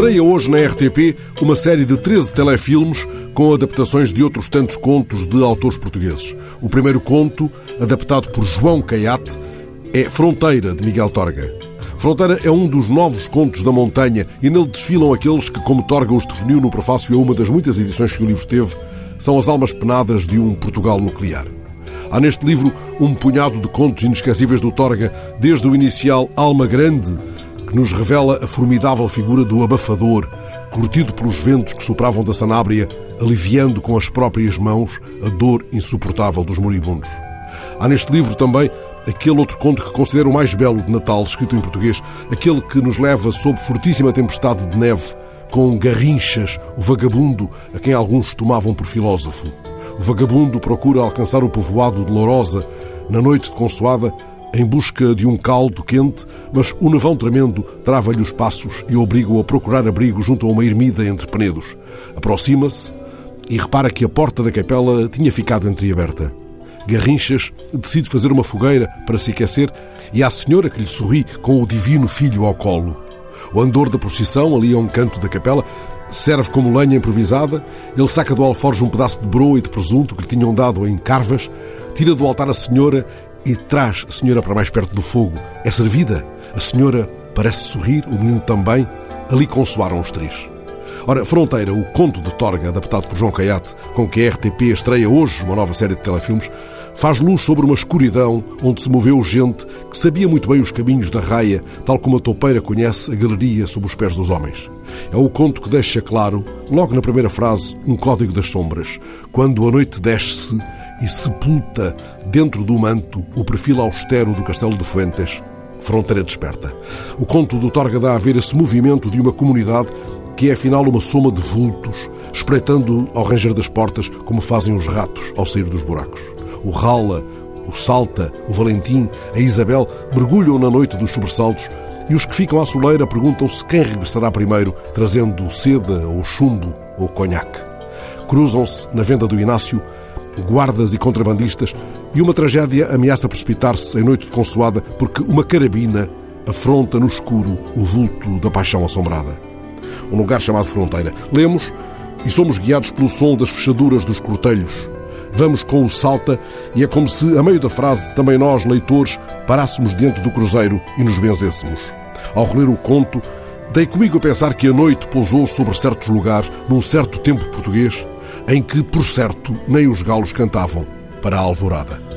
hoje na RTP uma série de 13 telefilmes com adaptações de outros tantos contos de autores portugueses. O primeiro conto, adaptado por João Caiate, é Fronteira, de Miguel Torga. Fronteira é um dos novos contos da montanha e nele desfilam aqueles que, como Torga os definiu no prefácio a uma das muitas edições que o livro teve, são as almas penadas de um Portugal nuclear. Há neste livro um punhado de contos inesquecíveis do Torga, desde o inicial Alma Grande, que nos revela a formidável figura do abafador, curtido pelos ventos que sopravam da Sanábria, aliviando com as próprias mãos a dor insuportável dos moribundos. Há neste livro também aquele outro conto que considero o mais belo de Natal, escrito em português, aquele que nos leva sob fortíssima tempestade de neve, com Garrinchas, o vagabundo, a quem alguns tomavam por filósofo. O vagabundo procura alcançar o povoado de Lourosa na noite de consoada em busca de um caldo quente, mas o nevão tremendo trava-lhe os passos e obriga-o a procurar abrigo junto a uma ermida entre penedos. Aproxima-se e repara que a porta da capela tinha ficado entreaberta. Garrinchas decide fazer uma fogueira para se aquecer e a senhora que lhe sorri com o divino filho ao colo. O andor da procissão, ali a um canto da capela, serve como lenha improvisada. Ele saca do alforje um pedaço de broa e de presunto que lhe tinham dado em carvas, tira do altar a senhora e traz a senhora para mais perto do fogo. É servida. A senhora parece sorrir, o menino também. Ali consoaram os três. Ora, Fronteira, o conto de Torga, adaptado por João Caiate, com que a RTP estreia hoje uma nova série de telefilmes, faz luz sobre uma escuridão onde se moveu gente que sabia muito bem os caminhos da raia, tal como a toupeira conhece a galeria sob os pés dos homens. É o conto que deixa claro, logo na primeira frase, um código das sombras. Quando a noite desce e sepulta dentro do manto o perfil austero do Castelo de Fuentes, fronteira desperta. O conto do Torga dá a ver esse movimento de uma comunidade que é afinal uma soma de vultos, espreitando ao ranger das portas como fazem os ratos ao sair dos buracos. O Rala, o Salta, o Valentim, a Isabel mergulham na noite dos sobressaltos e os que ficam à soleira perguntam-se quem regressará primeiro, trazendo seda ou chumbo ou conhaque. Cruzam-se na venda do Inácio guardas e contrabandistas, e uma tragédia ameaça precipitar-se em noite de consoada porque uma carabina afronta no escuro o vulto da paixão assombrada. Um lugar chamado Fronteira. Lemos e somos guiados pelo som das fechaduras dos cortelhos. Vamos com o salta e é como se, a meio da frase, também nós, leitores, parássemos diante do cruzeiro e nos benzêssemos. Ao reler o conto, dei comigo a pensar que a noite pousou sobre certos lugares, num certo tempo português, em que, por certo, nem os galos cantavam para a alvorada.